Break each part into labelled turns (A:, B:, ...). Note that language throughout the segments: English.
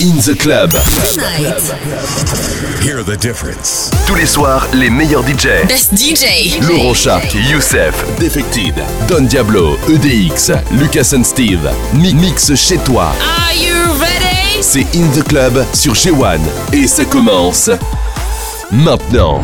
A: In the Club.
B: Hear the difference.
A: Tous les soirs, les meilleurs DJ.
C: Best DJ.
A: Laurent Shark, Youssef, Defected, Don Diablo, EDX, Lucas and Steve. Mi- Mix chez toi.
C: Are you ready?
A: C'est In the Club sur G1. Et ça commence maintenant.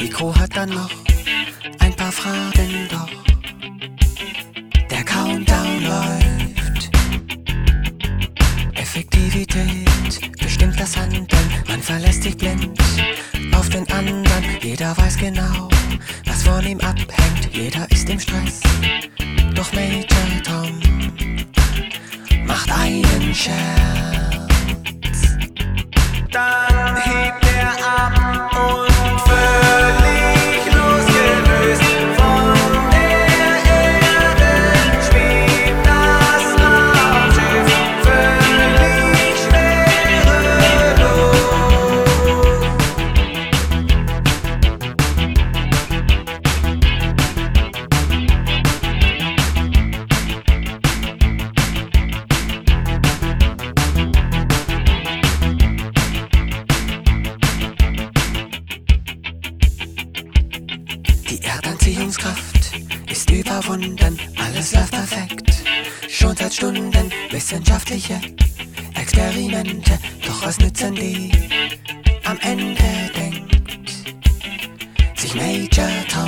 B: Rico hat dann noch ein paar Fragen, doch der Countdown läuft. Effektivität bestimmt das Handeln, man verlässt sich blind auf den anderen. Jeder weiß genau, was von ihm abhängt, jeder ist im Stress. Doch Major Tom macht einen Scherz.
D: Dann hebt er ab und
B: wird. wissenschaftliche Experimente, doch was nützen die? Am Ende denkt sich Major Tom.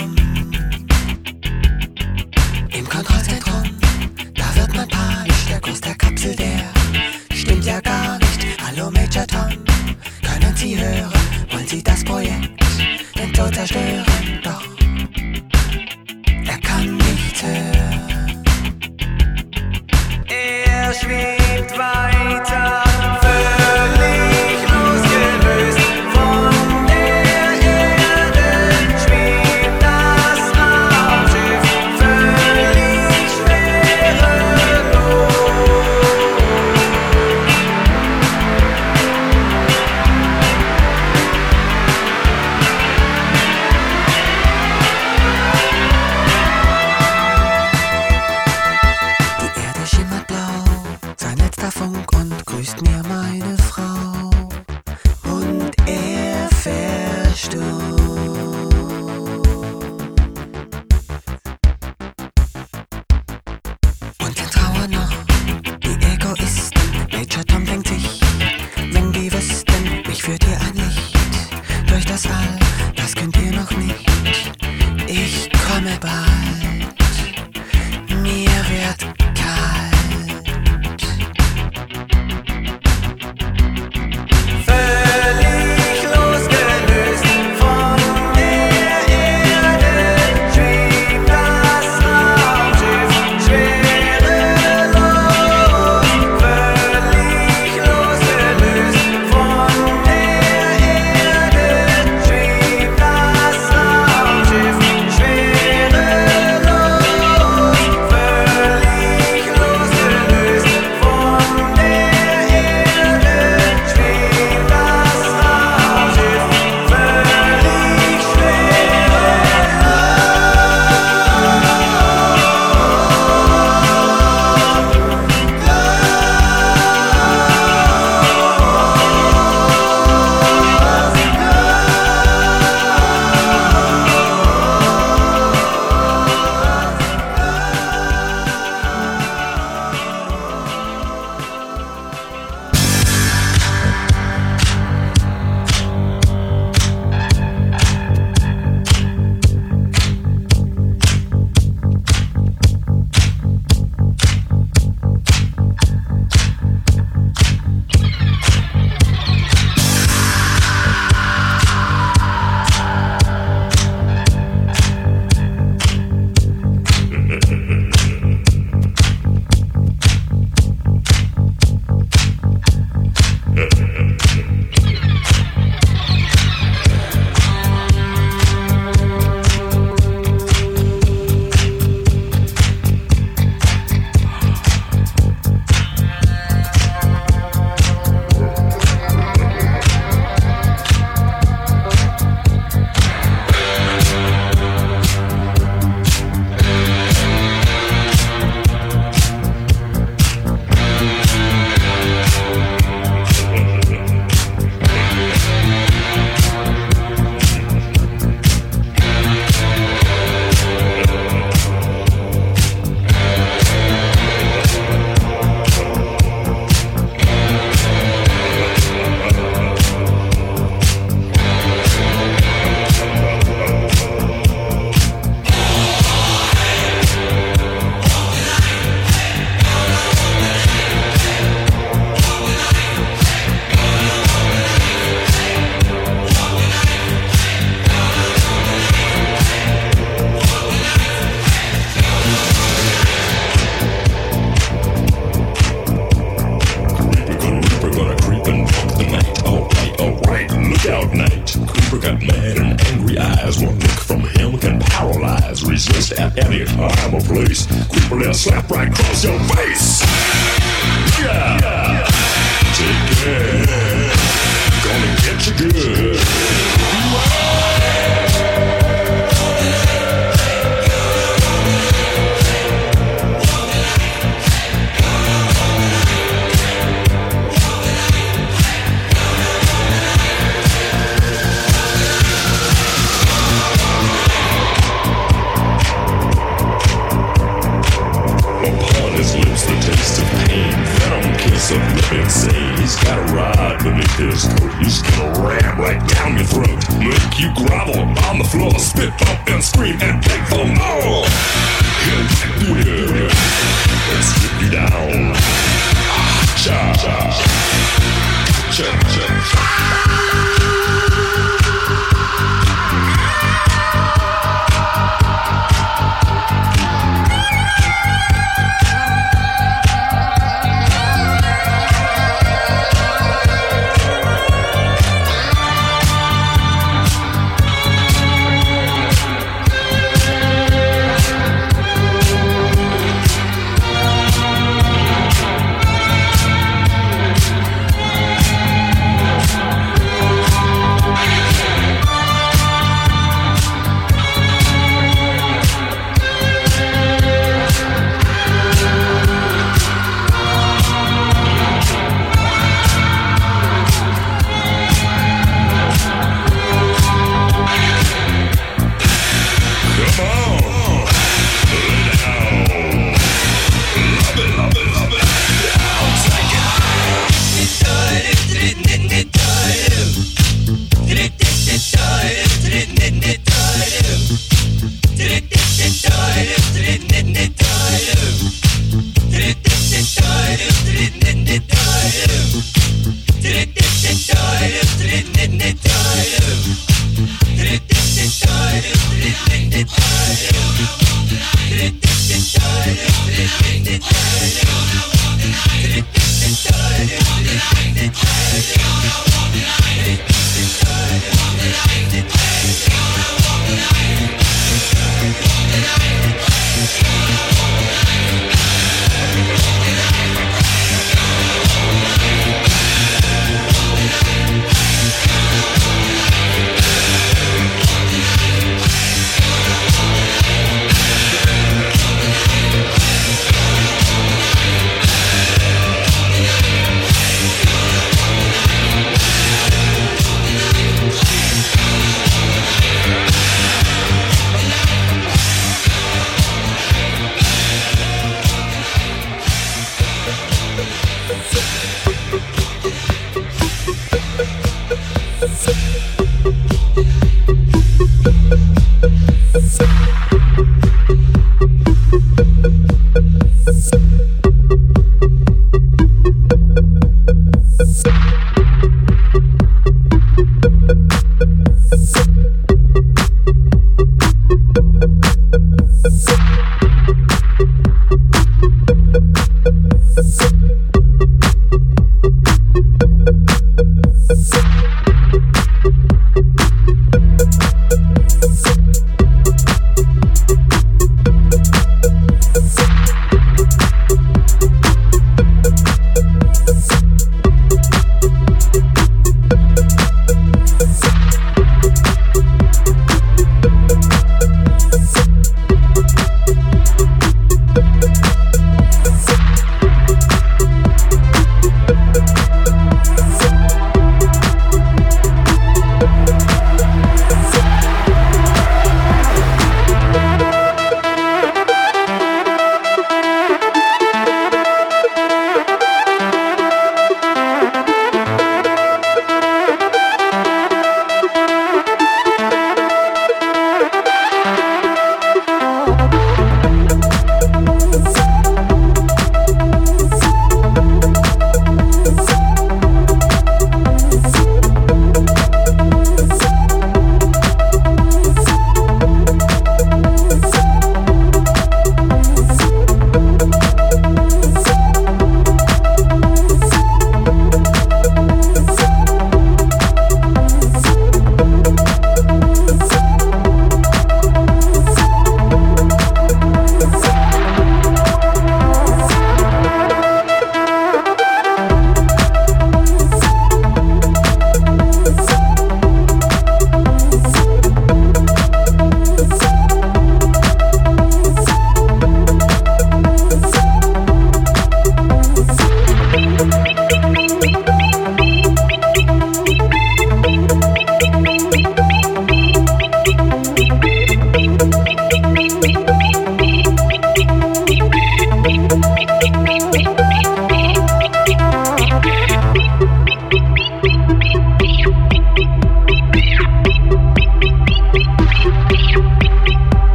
E: At any time or place. Creeping and slap right across your face. Yeah. Take care. Gonna get you good. You grovel on the floor. Spit up and scream and beg for more.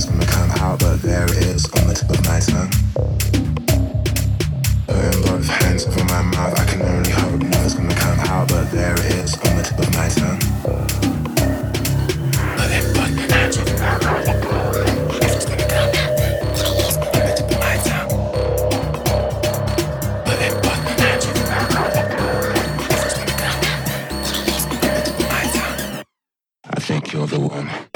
F: it's gonna come out, but there it is on the tip of my tongue. Both hands over my mouth, I can only hope it's gonna come out, but there it is on the tip of my tongue. My. I think you're the one.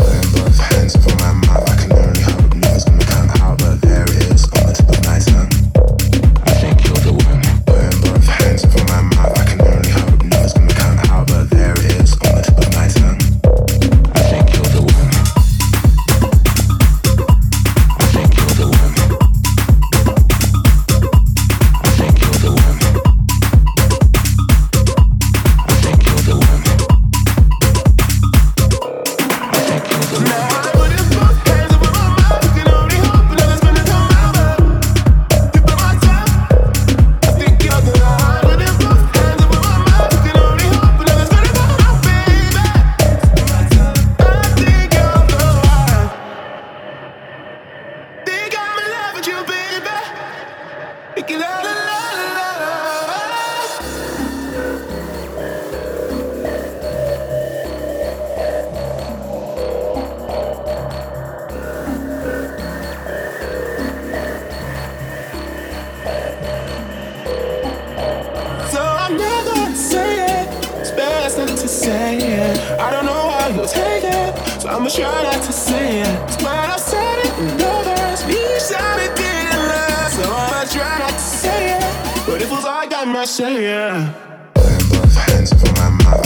F: I
G: say yeah?
F: Putting both hands behind my